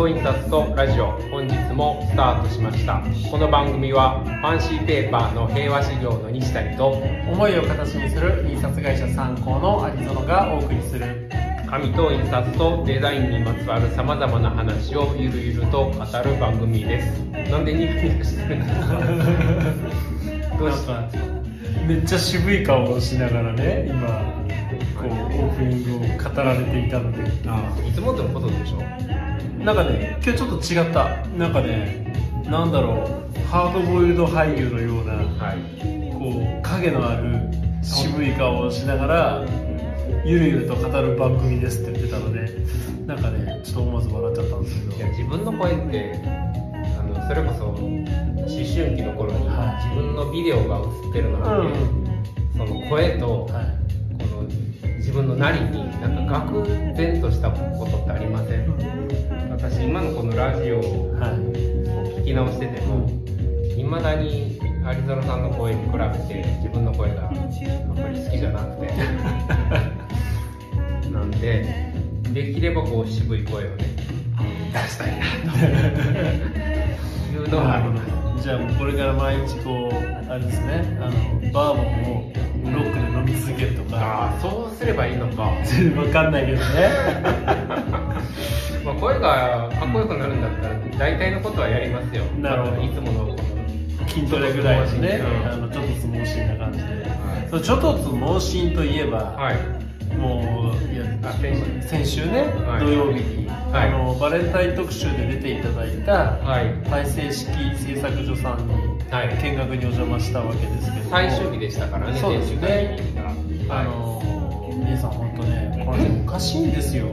紙と印刷とラジオ本日もスタートしました。この番組はファンシーペーパーの平和事業の西谷と思いを形にする印刷会社参考の有園がお送りする。紙と印刷とデザインにまつわるさまざまな話をゆるゆると語る番組です。なんでニヤニヤしてるんですか？どうしためっちゃ渋い顔をしながらね今こうオープニングを語られていたので。あ。いつもとのことでしょ？なんかね今日ちょっと違った。なんかねなんだろう。ハードボイルド俳優のようなはい。こう影のある渋い顔をしながらゆるゆると語る番組ですって言ってたのでなんかねちょっと思わず笑っちゃったんですけど。いや自分の声ってあのそれこそ思春期の頃にはい。自分のビデオが映ってるのを見て、その声とはい。この自分のなりになんか愕然としたことってありません私今のこのラジオをはい聞き直しててもいまだにアリゾナさんの声に比べて自分の声がやっぱり好きじゃなくて。なんでできればこう渋い声をね出したいなと。いうのはありますじゃあもうこれから毎日こうあれですねあのバーボンをロックで飲み続けるとか。ああそうすればいいのか、全 然わかんないけどね まあ、声がかっこよくなるんだったら大体のことはやりますよ。なるほど。いつもの。筋トレぐらいのね、うん。あのちょっとつ盲信な感じで、はい。ちょっとつ盲信といえば、はい。もういやあ先週。ね、はい。土曜日に、はい。あのバレンタイン特集で出ていただいたはい。大成式製作所さんにはい。見学にお邪魔したわけですけども。最終日でしたからねそうですね。あの皆さん本当ねこれねおかしいんですよ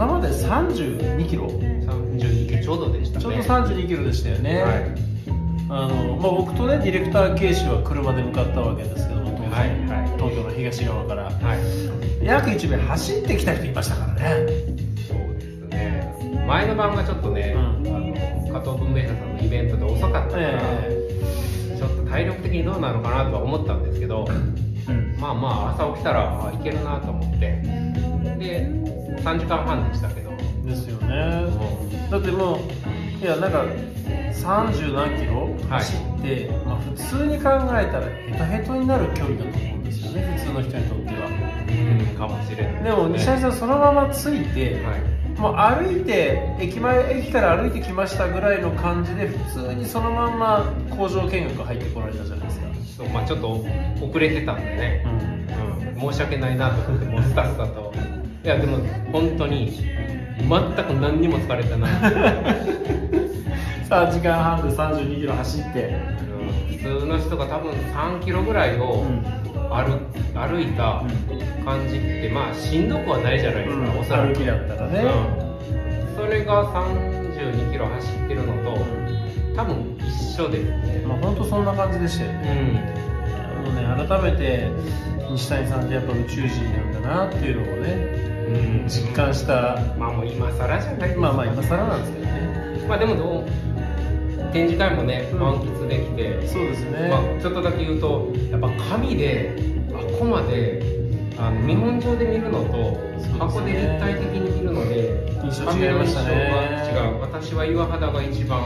うん戸田まで32キロ。32キロ。ちょうどでしたね。ちょうど32キロでしたよね、はい。あのまあ、僕とねディレクターケイシは車で向かったわけですけども当然はいはい。東京の東側から。はい。約1名走ってきた人いましたからね。そうですね。前の晩がちょっとね、うん。あの加藤文明社さんのイベントで遅かったから、えちょっと体力的にどうなのかなとは思ったんですけど、えうん。まあまあ朝起きたらあいけるなと思って。で3時間半でしたけど。ですよね。だってもういやなんか30何キロはい。走って、まあ、普通に考えたらヘトヘトになる距離だと思うんですよね普通の人にとっては。うんかもしれない。でも西谷さんそのままついて、はい。もう歩いて駅前駅から歩いてきましたぐらいの感じで普通にそのまんま工場見学入ってこられたじゃないですか、そうまあちょっと遅れてたんでね、うん。うん、申し訳ないなと思ってもうスタッフさんといやでも本当に全く何にも疲れてない。3時間半で32キロ走って、普通の人が多分3キロぐらいを歩,、歩いた感じってまあしんどくはないじゃないですか、おそらく。歩きだったらね、うん、それが32キロ走ってるのと多分一緒で。すねまあ本当そんな感じでしたようね、ん。もうね改めて西谷さんってやっぱ宇宙人なんだなっていうのをねうん。実感した。まあもう今更じゃないですかまあまあ今更なんですけどね。まあでもどう展示会もねうん。満喫できて、そうですね、まあ、ちょっとだけ言うとやっぱ紙であこまであの見本上で見るのと箱で立体的に見るので印象違いましたね。紙の印象が違う。私は岩肌が一番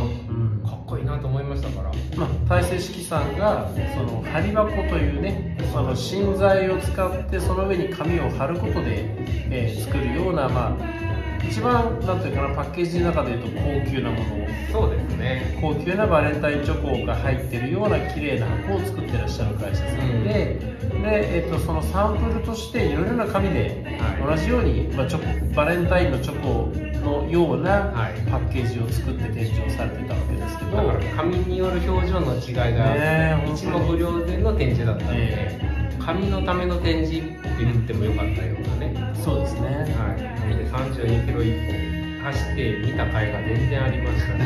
まあ、大成式さんがその針箱というねあの芯材を使ってその上に紙を貼ることで、えー作るような、まあ、一番なんていうかなパッケージの中でいうと高級なものそうですね。高級なバレンタインチョコが入ってるような綺麗な箱を作ってらっしゃる会社さんで,、でえっとそのサンプルとしていろいろな紙ではい。同じように、まあ、チョコバレンタインのチョコのようなはい。パッケージを作って展示をされてたわけですけど、だから紙による表情の違いねがえ一目瞭然の展示だったので、え紙のための展示って言ってもよかったようなね。そうですね。はい、紙で32キロ一本走って見た甲斐が全然ありましたね。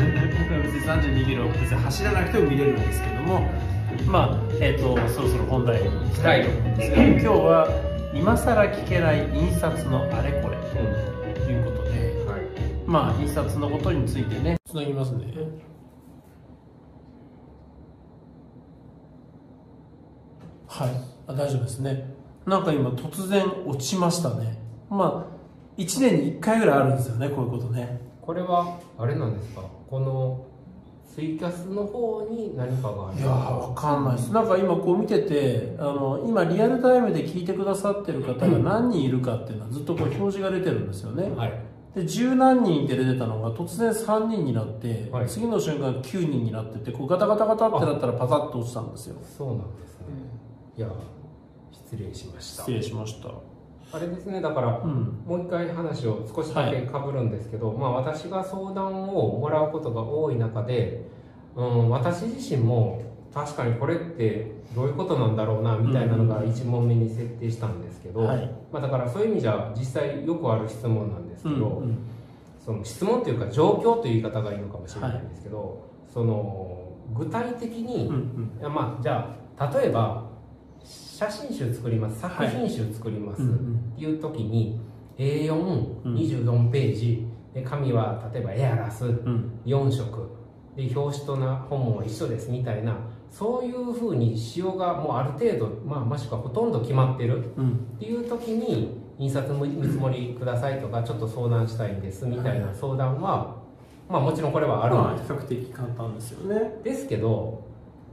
別に32キロ別に走らなくても見れるんですけどもまあえっ、とそろそろ本題に行きたいと思うんですが、今日は今更聞けない印刷のあれこれまあ印刷のことについてね。つなぎますね。はい。あ大丈夫ですね。なんか今突然落ちましたね。まあ1年に1回ぐらいあるんですよねこういうことね。ここれはあれなんですか？このツイキャスの方に何かがあるいやーわかんないです。なんか今こう見ててあの今リアルタイムで聞いてくださってる方が何人いるかっていうのはずっとこう表示が出てるんですよね、はいで十何人って出てたのが突然3人になって、はい。次の瞬間9人になっててこうガタガタガタってなったらパタッと落ちたんですよ。そうなんですね。いや失礼しました。失礼しました。あれですねだからうん。もう一回話を少しだけかぶるんですけど、まあ私が相談をもらうことが多い中で、うん、私自身も確かにこれってどういうことなんだろうなみたいなのが1問目に設定したんですけど、はい。まあ、だからそういう意味じゃ実際よくある質問なんですけど、うんうん。その質問というか状況という言い方がいいのかもしれないんですけど、その具体的に、うんうん。まあじゃあ例えば写真集作ります作品集作ります、うんうん。っていう時に A424 ん。ページで紙は例えばエアラスうん。4色。で表紙とな本も一緒ですみたいなそういうふうに仕様がもうある程度、まあ、もしくはほとんど決まってるうん。っていう時に印刷見積もりくださいとかちょっと相談したいんですみたいな相談は、まあもちろんこれはある。んですまあ比較的簡単ですよね。ですけど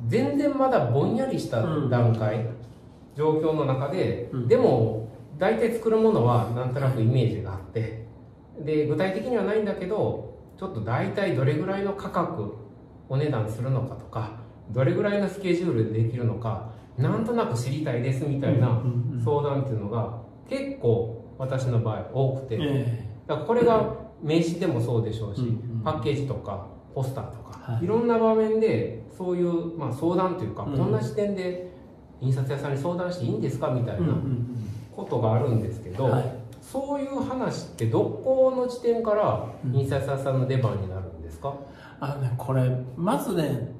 全然まだぼんやりした段階、状況の中で、うん。でも大体作るものはなんとなくイメージがあってで具体的にはないんだけどちょっと大体どれぐらいの価格お値段するのかとかどれぐらいのスケジュールでできるのかなんとなく知りたいですみたいな相談っていうのが結構私の場合多くて、えだからこれが名刺でもそうでしょうし、パッケージとかポスターとか、はい。い、ろんな場面でそういう、まあ、相談というか、うん。こんな視点で印刷屋さんに相談していいんですかみたいなんことがあるんですけど、はい。そういう話ってどこの時点からうん印刷屋さんの出番になるんですか、あのねこれまずね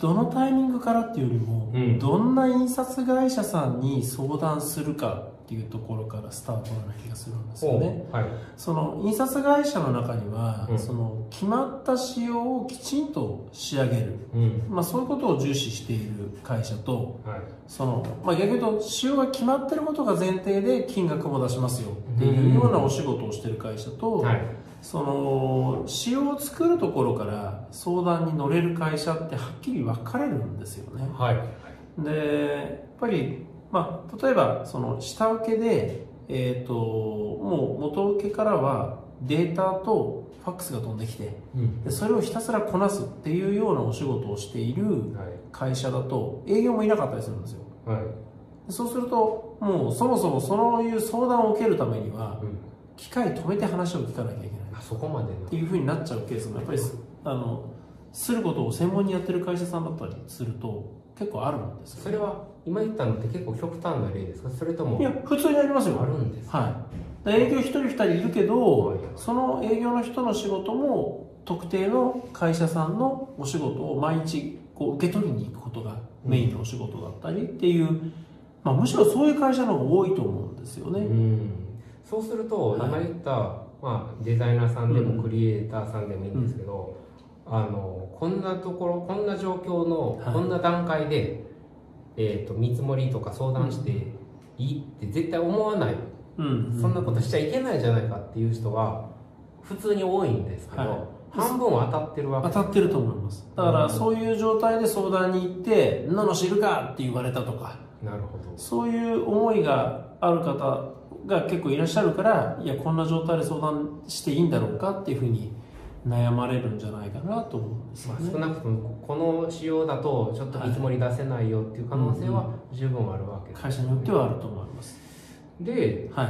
どのタイミングからっていうよりも、うん。どんな印刷会社さんに相談するかっていうところからスタートな気がするんですよね。はい。その印刷会社の中には、うん。その決まった仕様をきちんと仕上げる、うん。まあ、そういうことを重視している会社とはい。その、まあ、逆に言うと仕様が決まってることが前提で金額も出しますよっていうようなお仕事をしている会社と、はいその仕様を作るところから相談に乗れる会社ってはっきり分かれるんですよね。はい。でやっぱり、まあ、例えばその下請けで、えー、ともう元請けからはデータとファックスが飛んできてうん。でそれをひたすらこなすっていうようなお仕事をしているはい。会社だと営業もいなかったりするんですよ。はい。でそうするともうそもそもそういう相談を受けるためにはうん。機械止めて話を聞かなきゃいけない。あそこまでのっていうふうになっちゃうケースもやっぱりすあのすることを専門にやってる会社さんだったりすると結構あるんですよそれは今言ったのって結構極端な例ですか？それともいや普通にありますよ。あるんですか？はい。で営業一人二人いるけど、はい。その営業の人の仕事も特定の会社さんのお仕事を毎日こう受け取りに行くことがメインのお仕事だったりっていう、まあ、むしろそういう会社の方が多いと思うんですよね、うん。そうすると、はい。今言った、まあ、デザイナーさんでうん。もクリエイターさんでもいいんですけど、あのこんなところこんな状況の、はい。こんな段階で、えー、と見積もりとか相談していいって絶対思わない、うん。そんなことしちゃいけないじゃないかっていう人は普通に多いんですけど、はい。半分は当たってるわけ。当たってると思います。だからうん。そういう状態で相談に行って「んなの知るか!」って言われたとか。なるほど。そういう思いがある方が結構いらっしゃるからいやこんな状態で相談していいんだろうかっていうふうに悩まれるんじゃないかなと思うんですよまあ、ね、少なくともこの仕様だとちょっと見積もり出せないよっていう可能性は十分あるわけで。す、会社によってはあると思います。ではい。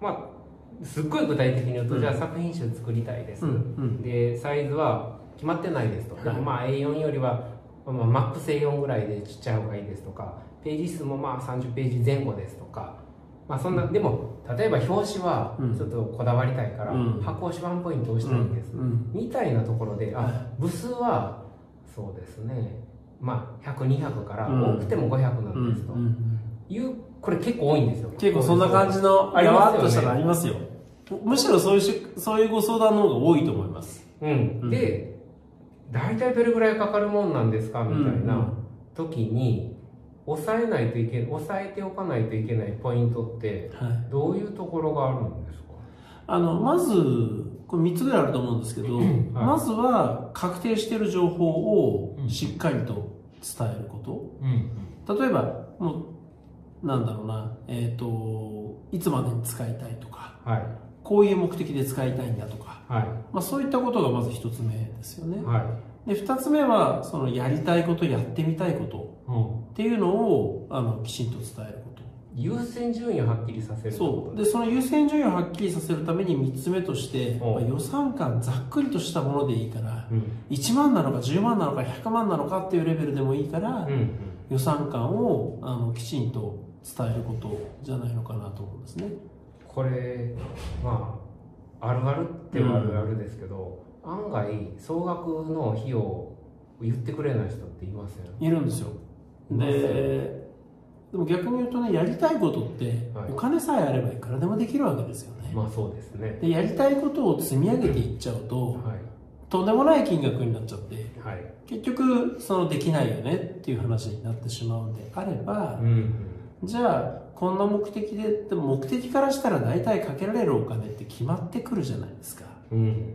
まあすっごい具体的に言うと、うん。じゃあ作品集作りたいです、うんうん。でサイズは決まってないですと、はい。でもまあ A4 よりは、まあ、マックス A4 ぐらいでちっちゃい方がいいですとかページ数もまあ30ページ前後ですとかまあそんな、でも例えば表紙はうん。ちょっとこだわりたいから、うん。箱押しワンポイント押したいんです、うん。うん。みたいなところではあ部数はそうですね。まあ100200からうん。多くても500うんなんですと。いうこれ結構多いんですよ。結構そんな感じのありやますよね。わっとしたのありますよ。むしろそういうしそういうご相談の方が多いと思います。うん、うん。で大体どれぐらいかかるもんなんですか？みたいなん。時に抑えないといけ抑えておかないといけないポイントってはい。どういうところがあるんですか？あのまずこれ3つぐらいあると思うんですけど、まずは確定している情報をしっかりと伝えること、うん。例えばもうなんだろうな、えっといつまでに使いたいとかはい。こういう目的で使いたいんだとか、はい。まあ、そういったことがまず1つ目ですよね、はいで2つ目はそのやりたいことやってみたいことうん。っていうのをあのきちんと伝えること。優先順位をはっきりさせるそう。とでその優先順位をはっきりさせるために3つ目として、おまあ予算感ざっくりとしたものでいいからうん。1万なのか10万なのか100万なのかっていうレベルでもいいから、うん予算感をあのきちんと伝えることじゃないのかなと思うんですね。これまああるあるってはあるあるですけど、案外総額の費用を言ってくれない人っていますよねいるんですよ。ででも逆に言うとねやりたいことって、はい。お金さえあればいくらでもできるわけですよね、まあそうですね。でやりたいことを積み上げていっちゃうとはい。とんでもない金額になっちゃってはい。結局そのできないよねっていう話になってしまうんであれば、うん。じゃあこんな目的ででも目的からしたら大体かけられるお金って決まってくるじゃないですか。うん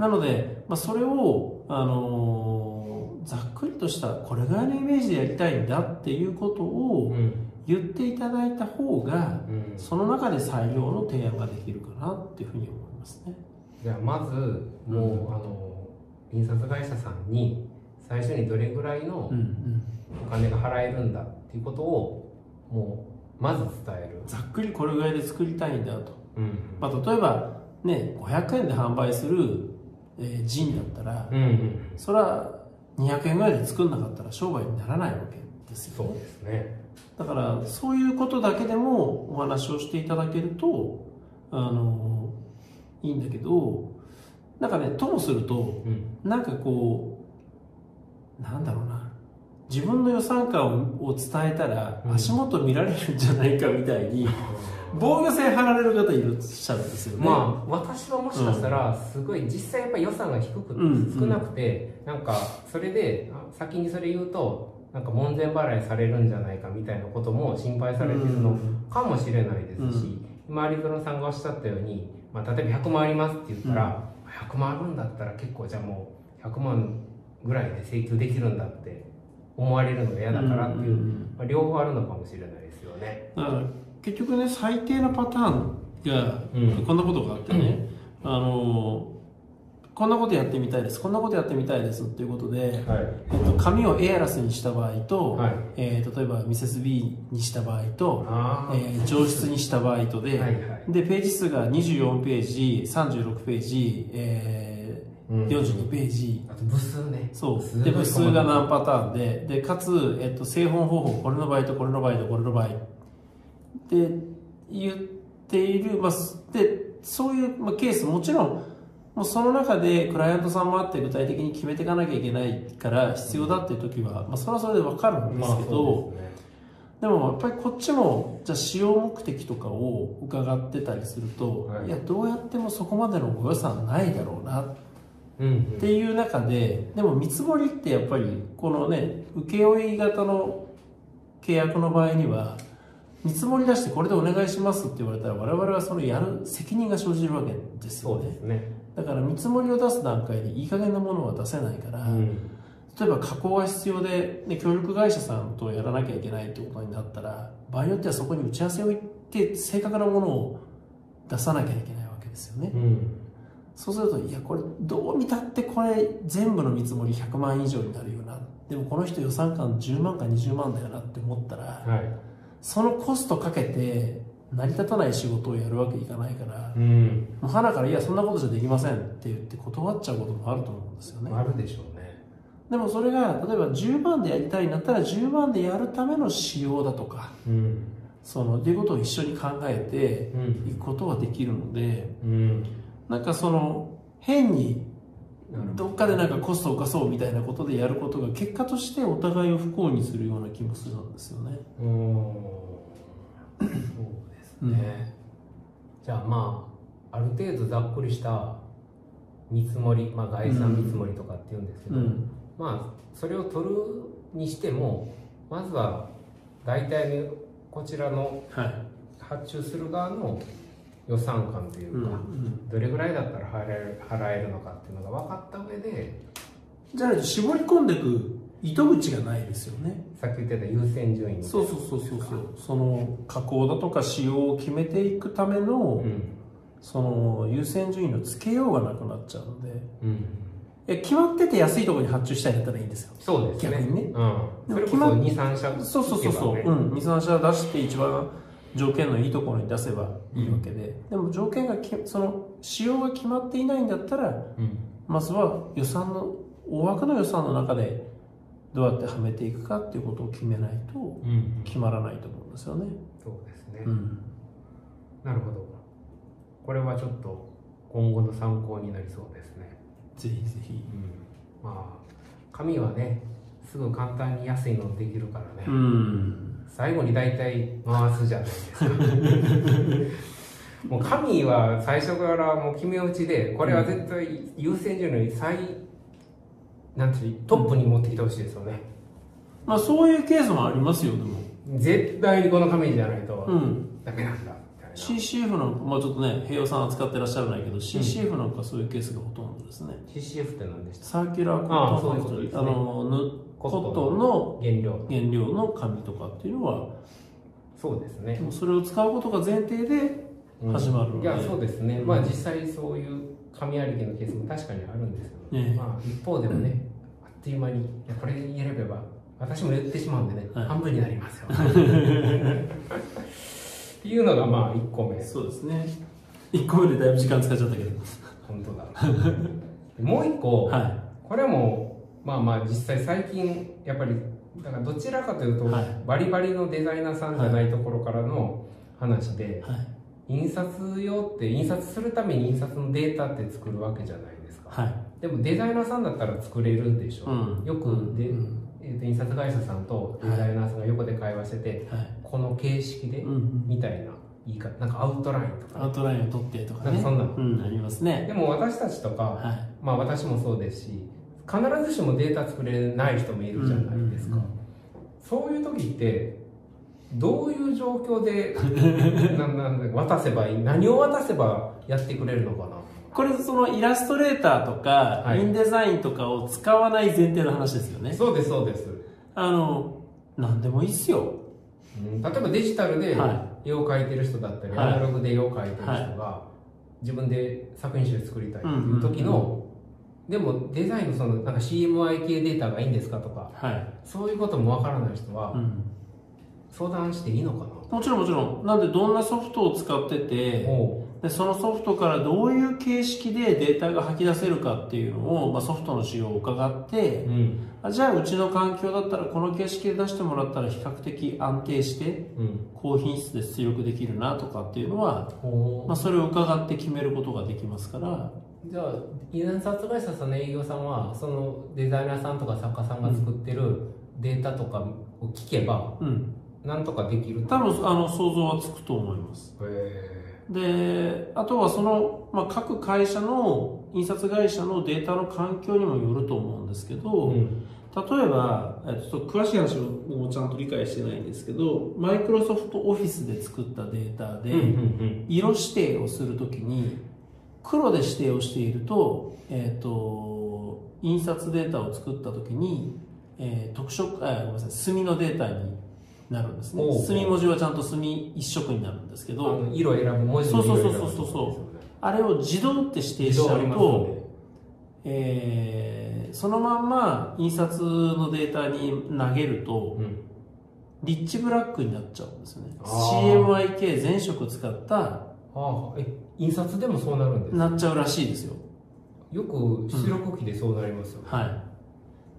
なので、まあ、それを、あのーざっくりとしたこれぐらいのイメージでやりたいんだっていうことうをん。言っていただいた方がうん。その中で採用の提案ができるかなっていうふうに思いますね。じゃあまずもう、あの印刷会社さんに最初にどれぐらいのうんうん。お金が払えるんだっていうことをもうまず伝える、ざっくりこれぐらいで作りたいんだと、うん。まあ、例えばね500円で販売する、えージンだったらうんうん、それは200円ぐらいで作んなかったら商売にならないわけですよね。そうですね。だからそういうことだけでもお話をしていただけるとあのいいんだけどなんかねともするとうん。なんかこうなんだろうな。自分の予算感を伝えたらうん。足元見られるんじゃないかみたいに 防御線張られる方いらっしゃるんですよね。まあ私はもしかしたらすごい実際やっぱり予算が低くうん少なくてなんかそれであ先にそれ言うとなんか門前払いされるんじゃないかみたいなことも心配されてるのかもしれないですし、今有園さんがおっしゃったように、まあ、例えば100万ありますって言ったら、100万あるんだったら結構じゃあもう100万ぐらいで請求できるんだって思われるのが嫌だからっていう、んんん。まあ、両方あるのかもしれないですよね。だから結局ね最低なパターンがうん。こんなことがあってね、あのこんなことやってみたいですこんなことやってみたいですっていうことで、はい。えっと、紙をエアラスにした場合と、はい。えー例えばミセス B にした場合と、えー上質にした場合とで、はいはい。でページ数が24ページ36ページ、えーうん。42ページ。あと部数ね。そう。で部数が何パターンででかつ、えっと、製本方法これの場合とこれの場合とこれの場合で言っている、まあ、すでそういう、まあ、ケースもちろんもうその中でクライアントさんもあって具体的に決めていかなきゃいけないから必要だっていう時は、まあ、それはそれで分かるんですけど、そうでもやっぱりこっちもじゃあ使用目的とかを伺ってたりすると、はい。い、やどうやってもそこまでのご予算ないだろうなっていう中ででも見積もりってやっぱりこのね請負型の契約の場合には見積もり出してこれでお願いしますって言われたら我々はそれやる責任が生じるわけですよね。すね。だから見積もりを出す段階でいい加減なものは出せないから、うん。例えば加工が必要で、ね、協力会社さんとやらなきゃいけないってことになったら場合によってはそこに打ち合わせを行って正確なものを出さなきゃいけないわけですよね。うん。そうするといやこれどう見たってこれ全部の見積もり100万以上になるよな。でもこの人予算感10万か20万だよなって思ったらはいそのコストかけて成り立たない仕事をやるわけいかないからうん。もう花からいやそんなことじゃできませんって言って断っちゃうこともあると思うんですよね。あるでしょうね。でもそれが例えば10万でやりたいんだったら10万でやるための仕様だとかうん。そのっていうことを一緒に考えてうんいくことはできるのでうん。なんかその変にど。っかでなんかコストを浮かそうみたいなことでやることが結果としてお互いを不幸にするような気もするんですよね。うーん。そうですね、じゃあまあある程度ざっくりした見積もり、まあ、概算見積もりとかっていうんですけど、うん。まあそれを取るにしてもまずは大体にこちらのはい。発注する側の予算感といううんうか、ん。どれぐらいだったら払える払えるのかっていうのが分かった上でじゃないと絞り込んでいく糸口がないですよね。さっき言ってた優先順位そうそうそうそうそう。その加工だとか仕様を決めていくための、うん。その優先順位のつけようがなくなっちゃうので。うん。いや決まってて安いところに発注したいんだったらいいんですよ。そうですね。逆にね。うん、それこそ決まっ23社そうそうそうそう、うん、23社出して一番条件のいいところに出せばいいわけで、でも条件がきその仕様が決まっていないんだったらうん。まずは予算の大枠の予算の中でどうやってはめていくかっていうことを決めないとうん。決まらないと思うんですよね、そうですね、うん、なるほど。これはちょっと今後の参考になりそうですね。ぜひぜひ。うん。まあ紙はねすぐ簡単に安いのできるからね、うん最後に大体回すじゃないですか。もう紙は最初からもう決め打ちでこれは絶対優先順位の最なんていうトップに持ってきてほしいですよね、まあそういうケースもありますよでも。絶対にこの紙じゃないとうん。ダメなんだみたいな、CCF なんか、まあちょっとね、平洋さんは使ってらっしゃらないけど、CCF なんかそういうケースがほとんどですね。CCF って何でした？サーキュラーコントリー、そういうことですね。あの、ぬコットンの原料原料の紙とかっていうのは、そうですね。でもそれを使うことが前提で始まるので、いやそうですね、まあ実際そういう紙ありきのケースも確かにあるんですけど、ね。まあ一方でもね、あっという間にいやこれ言えれば私も言ってしまうんでね、はい。半分になりますよ。っていうのがまあ1個目。そうですね。1個目でだいぶ時間使っちゃったけど。本当だ。でもう1個、はい。これもまあまあ実際最近やっぱりだからどちらかというと、はいバリバリのデザイナーさんじゃないところからの話で、はい。印刷用って印刷するために印刷のデータって作るわけじゃないですかはい。でもデザイナーさんだったら作れるでしょ、うんよくで、うんえーと印刷会社さんとデザイナーさんが横で会話してて、はい。この形式で、うんうんみたいな言い方なんかアウトラインとかアウトラインを取ってとかね。なんかそんなのうん、ありますね。でも私たちとか、はい。まあ私もそうですし必ずしもデータ作れない人もいるじゃないですか、うんうんそういう時ってどういう状況でな なん渡せばいい何を渡せばやってくれるのかな？これそのイラストレーターとか、はい。インデザインとかを使わない前提の話ですよね。そうですそうです、あの何でもいいっすよ。うん。例えばデジタルでは絵を描いてる人だったり、はい。アナログで絵を描いてる人が、自分で作品集作りたいっていう時の、でもデザインのそのなんか CMYK データがいいんですかとかはい、そういうこともわからない人はうん、相談していいのかな、もちろんもちろん。なんでどんなソフトを使っててでそのソフトからどういう形式でデータが吐き出せるかっていうのを、まあ、ソフトの仕様を伺ってうん。あじゃあうちの環境だったらこの形式で出してもらったら比較的安定してうん。高品質で出力できるなとかっていうのは、ほまあ、それを伺って決めることができますからじゃあ印刷会社さんの営業さんはそのデザイナーさんとか作家さんが作ってるデータとかを聞けばうん。なんとかできる多分あの想像はつくと思います。へであとはその、まあ、各会社の印刷会社のデータの環境にもよると思うんですけえど、ん。例えばえっとちょっと詳しい話をもうちゃんと理解してないんですけどマイクロソフトオフィスで作ったデータで、色指定をするときに黒で指定をしていると,、えー、と印刷データを作ったときに、えー特色あごめんなさい墨のデータになるんですね。墨文字はちゃんと墨一色になるんですけあどの色選ぶ文字の色選ぶそうそうそうそう。そうあれを自動って指定しちゃうと、えーそのまんま印刷のデータに投げるとうん。リッチブラックになっちゃうんですよね。CMYK 全色使ったああえ印刷でもそうなるんですなっちゃうらしいですよ。よく出力機でそうなりますよ、は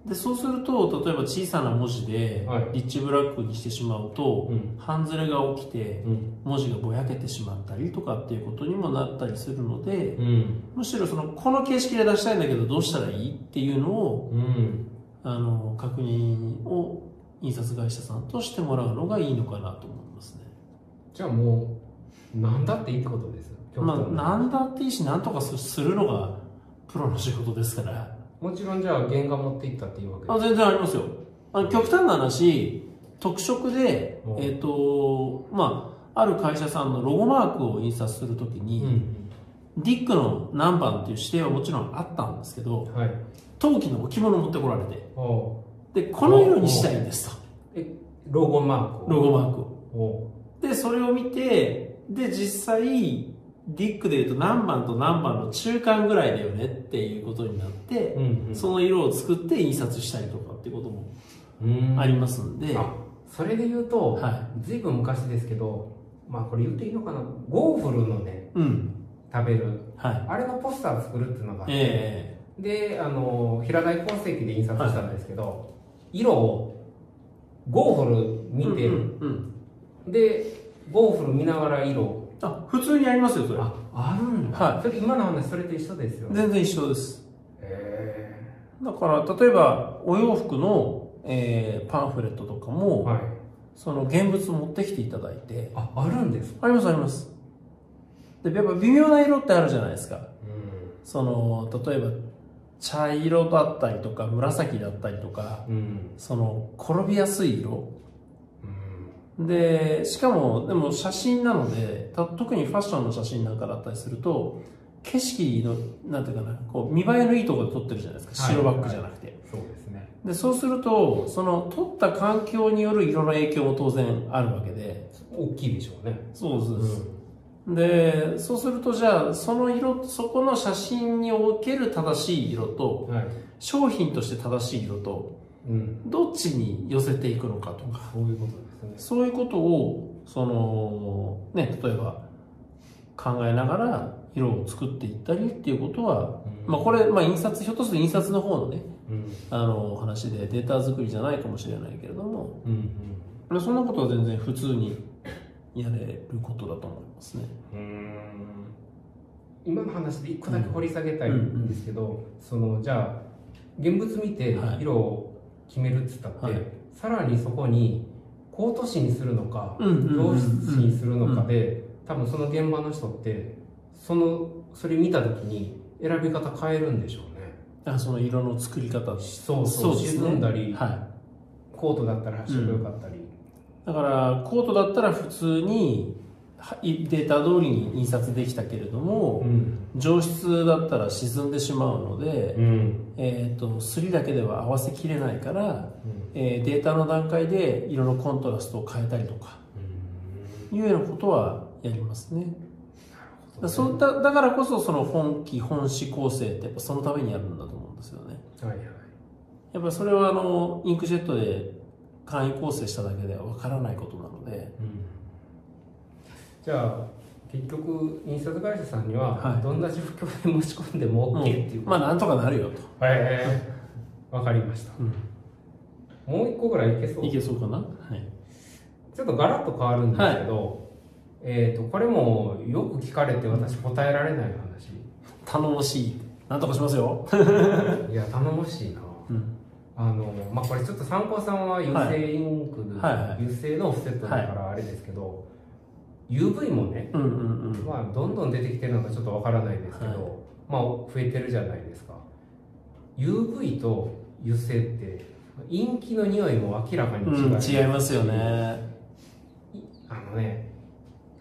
い。でそうすると例えば小さな文字ではい。リッチブラックにしてしまうと、うん。半ズレが起きてうん。文字がぼやけてしまったりとかっていうことにもなったりするのでうん。むしろそのこの形式で出したいんだけどどうしたらいいっていうのをうん。あの確認を印刷会社さんとしてもらうのがいいのかなと思いますね。じゃあもう何だっていいってことです極まあ、端ななんだっていいし、なんとかすするのがプロの仕事ですから。もちろんじゃあ原画持っていったっていうわけあ全然ありますよ。あの極端な話、特色でうん、えっ、と、まあ、ある会社さんのロゴマークを印刷するときに、うん。ディックの何番っていう指定はもちろんあったんですけどはい。陶器の置物持ってこられて。おでこの色にしたいんですと。えロゴマークを。ロゴマークを。おでそれを見てで実際 DIC でいうと何番と何番の中間ぐらいだよねっていうことになって、うんうん。その色を作って印刷したりとかっていうこともうん。ありますんで、あそれで言うと、はずいぶん昔ですけどまあこれ言っていいのかな？ゴーフルのねうん。食べる。はい。あれのポスターを作るっていうのがあって、えであの平台校正で印刷したんですけど、色をゴーフルえ見て、うんうんうん。でゴーフル見ながら色。をあ普通にありますよそれ。ああるんだ、はい。それ今の話それと一緒ですよ。ね全然一緒です。へだから例えばお洋服の、えーパンフレットとかえも、はい。その現物持ってきていただいて。ああるんですありますあります。でやっぱ微妙な色ってあるじゃないですか。うん。その例えば茶色だったりとか紫だったりとかうん。その転びやすい色。うんでしかもでも写真なのでた特にファッションの写真なんかだったりすると景色のなんていうかなこう見栄えのいいところで撮ってるじゃないですか。はい。白バックじゃなくて、そうですね。でそうするとその撮った環境による色の影響も当然あるわけで。大きいでしょうね。そうです、でそうするとじゃあその色そこの写真における正しい色とはい。商品として正しい色とうん。どっちに寄せていくのかとか。そういうことですね。そういうことをそのね例えば考えながら色を作っていったりっていうことは、うん。まあこれ、まあ、印刷ひょっとすると印刷の方のねうん。あの話でデータ作りじゃないかもしれないけれどもうんまあそんなことは全然普通にやれることだと思いますね。うんうん。今の話で一個だけ掘り下げたいんですけど、そのじゃあ現物見てはい。色を決めるっつったって、はい。さらにそこにコート紙にするのかうんうんうんうん。上質紙にするのかで、多分その現場の人ってそのそれ見た時に選び方変えるんでしょうね。あその色の作り方。そうそう。ですね。沈んだり、はコートだったら発色良かったり、い、だからコートだったら普通にはいデータ通りに印刷できたけれども、うん。上質だったら沈んでしまうので、うん。えー、とすりだけでは合わせきれないから、えーデータの段階で色のコントラストを変えたりとかいうようなことはやりますね。だそうだだからこそその本気本紙構成ってやっぱそのためにやるんだと思うんですよね。はいはい。やっぱそれはあのインクジェットで簡易構成しただけではわからないことなのでじゃあ結局印刷会社さんにははい。どんな状況で申し込んでも OK っていう、まあなんとかなるよと、へえわかりました。うん。もう一個ぐらいいけそう。いけそうかな？はい。ちょっとガラッと変わるんですけど、えー、とこれもよく聞かれて私答えられない頼もしいなんとかしますよ、話いや頼もしいな。うん。あのまあこれちょっと参考さんは油性インクで、はいはいはい。油性のオフセットだからあれですけど、UV もね、うんうんうん。まあ、どんどん出てきてるのかちょっとわからないですけど、はい。まあ増えてるじゃないですか。UV と油性って陰気の匂いも明らかに違いうん、ます違いますよね。あのね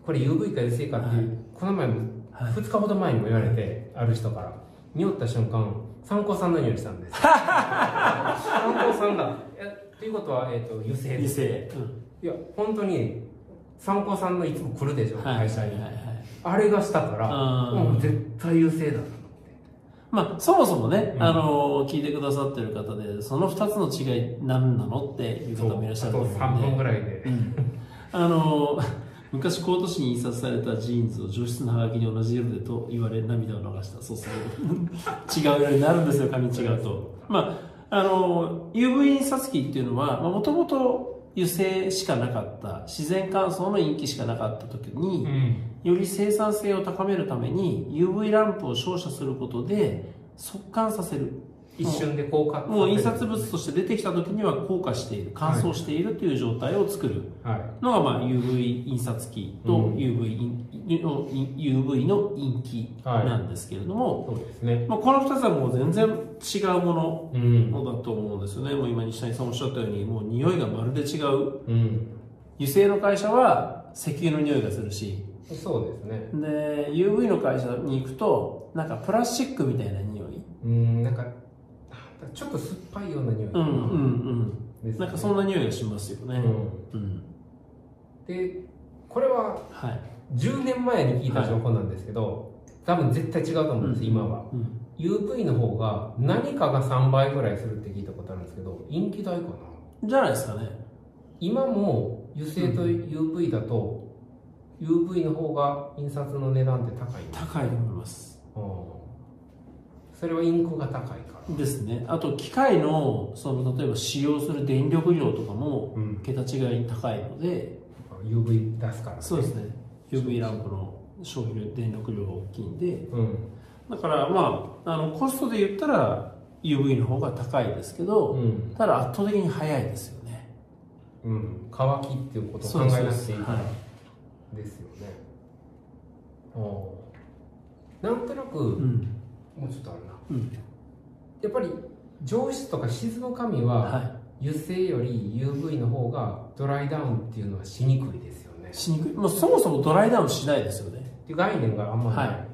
これ UV か油性かっていう、この前もはい。2日ほど前にも言われて、ある人から匂った瞬間参考さんの匂いしたんです。参考さんがえということは、えー、と油性です。異性、うん。いや本当に参考さんのいつも来るでしょ、はい。会社に、はいはいはい。あれがしたからあーもう絶対油性だと思って。まあ、そもそもね、うん。あの聞いてくださってる方でその2つの違い何なのっていう方もいらっしゃると思うんで。あと3分ぐらいで、うん。あの 昔コート紙に印刷されたジーンズを上質なハガキに同じ色でと言われ涙を流した。そうそう 違う色になるんですよ紙違うと。まああの UV 印刷機っていうのはもともと油性しかなかった自然乾燥のインキしかなかった時に、うん。より生産性を高めるために UV ランプを照射することで速乾させる一瞬で効果もう印刷物として出てきた時には硬化している乾燥しているという状態を作る。はい。のが、まあ、UV 印刷機とうん。UV, の UV のインキなんですけれども、そうですね。まあ、この2つはもう全然違うものうん。だと思うんですよね。もう今西谷さんおっしゃったようにもう匂いがまるで違う。うん。油性の会社は石油の匂いがするし。そうですね。で UV の会社に行くとなんかプラスチックみたいな匂い。うんなんかちょっと酸っぱいような匂いうんうんうん。ね。なんかそんな匂いがしますよね。うん。うん。でこれははい。10年前に聞いた情報なんですけど、多分絶対違うと思うんです、今は。うん。UV の方が何かが3倍ぐらいするって聞いたことあるんですけど陰気代かな？じゃないですかね。今も油性と UV だと UV の方が印刷の値段って高い高いと思います。うんそれはインクが高いから。ですね。あと機械のその例えば使用する電力量とかもうん。桁違いに高いので UV 出すから、ね、そうですね。UV ランプの消費量電力量が大きいんで。うん。だからまああのコストで言ったら UV の方が高いですけど、うん、ただ圧倒的に早いですよね。うん、乾きっていうことを考えなくていいから。はですよね。うんなんとなく、うんもうちょっとあるな。うん。やっぱり上質とか沈む紙は、は油性より UV の方がドライダウンっていうのはしにくいですよね。いしにくい。もうそもそもドライダウンしないですよね。っていう概念があんまりない、はい。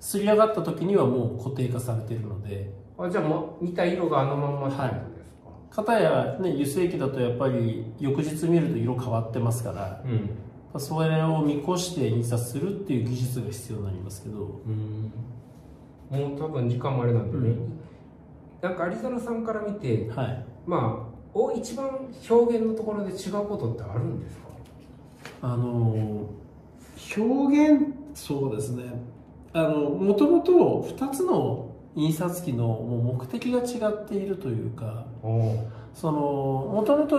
すり上がった時にはもう固定化されてるので。あじゃあもう似た色があのまんまってことですか、片やね油性液だとやっぱり翌日見ると色変わってますからうん。それを見越して印刷するっていう技術が必要になりますけど。うんもう多分時間もあれなんでね、うん。なんかアリゾナさんから見てはい。まあお一番表現のところで違うことってあるんですか？あの表現そうですね。あのもともと2つの印刷機のもう目的が違っているというかおそのもともと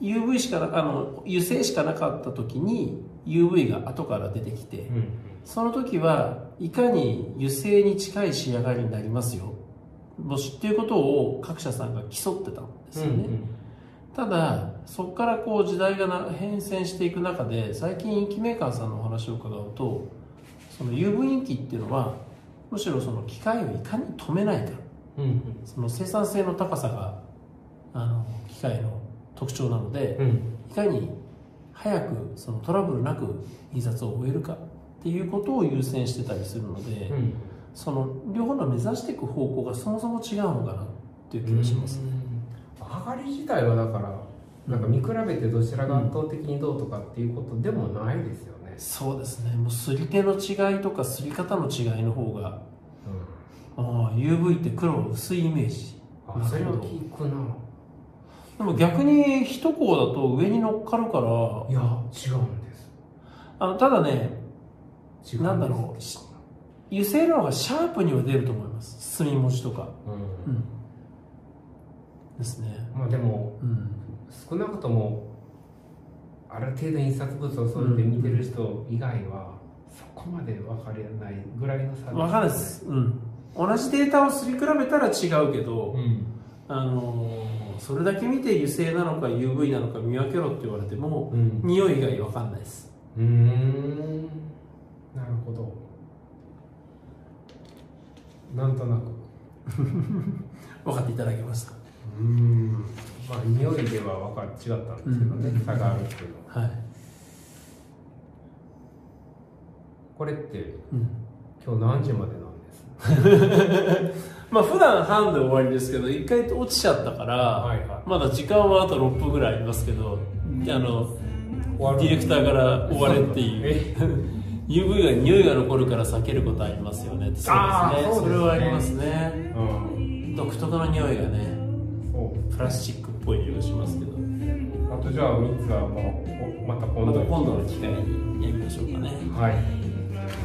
UV しかなあの油性しかなかった時に UV が後から出てきてうんその時はいかに油性に近い仕上がりになりますよ。もしっていうことを各社さんが競ってたんですよね、ただそこからこう時代がな変遷していく中で最近インキメーカーさんのお話を伺うとその UV インキっていうのはむしろその機械をいかに止めないか。うんうん。その生産性の高さがあの機械の特徴なのでうん。いかに早くそのトラブルなく印刷を終えるかっていうことを優先してたりするので、うん。その両方の目指していく方向がそもそも違うのかなっていう気がします、上がり自体はだからなんか見比べてどちらが圧倒的にどうとかっていうことでもないですよね、そうですね。もうすり手の違いとかすり方の違いの方がああ UV って黒薄いイメージ。あそれは聞くな。でも逆に一項だと上に乗っかるからいや違うんです。あのただねなんだろう。油性の方がシャープには出ると思います。墨文字とか。ううん。ですね。んまあでもうん。少なくともある程度印刷物をそうやって見てる人以外はそこまで分かれないぐらいの差分かんないです、うん、同じデータをすり比べたら違うけど、うん。あのーそれだけ見て油性なのか UV なのか見分けろって言われてもうん。匂い以外分かんないです。うーんなるほど。なんとなく。分かっていただけますか？うーん。まあ匂いでは分か違ったんですけどね、うん。差があるっていうのは。はい、これってうん、今日何時までなんです？まあ普段半で終わりですけど一回落ちちゃったから、はいはまだ時間はあと6分ぐらいありますけどあのディレクターから終われっていう。え？UV が匂いが残るから避けることありますよねそうですね。そうですね。それはありますね。うん。独特の匂いがねそう。プラスチックっぽい匂いがしますけど。あとじゃあ3つはもうおまた今度また今度の機会にやりましょうかね。はい。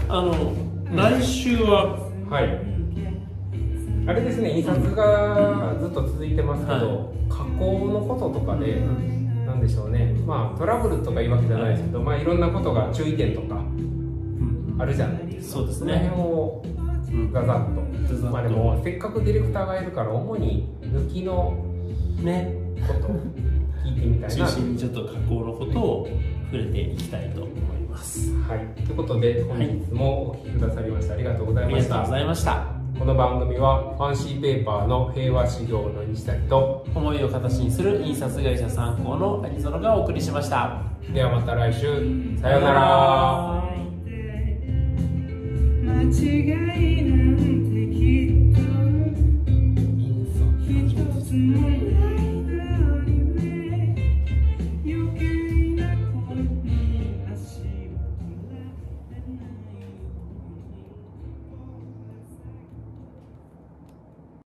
あの、来週は？はい。あれですね印刷がずっと続いてますけど、加工のこととかで、なんでしょうね。まあトラブルとかいうわけじゃないですけど、まあいろんなことが注意点とかうんあるじゃないですか。そうですね。をうんガザッと、ザザッと。まあでもせっかくディレクターがいるから主に抜きのね。ことを聞いてみたい中な心にちょっと加工のことを触れていきたいと思います。はい。ということで本日もお聞きくださりましてありがとうございました、ありがとうございました。この番組はファンシーペーパーの平和修行の西谷と思いを形にする印刷会社参考のアリゾナがお送りしました。ではまた来週。さようなら。間違いなんてきっと。一つもない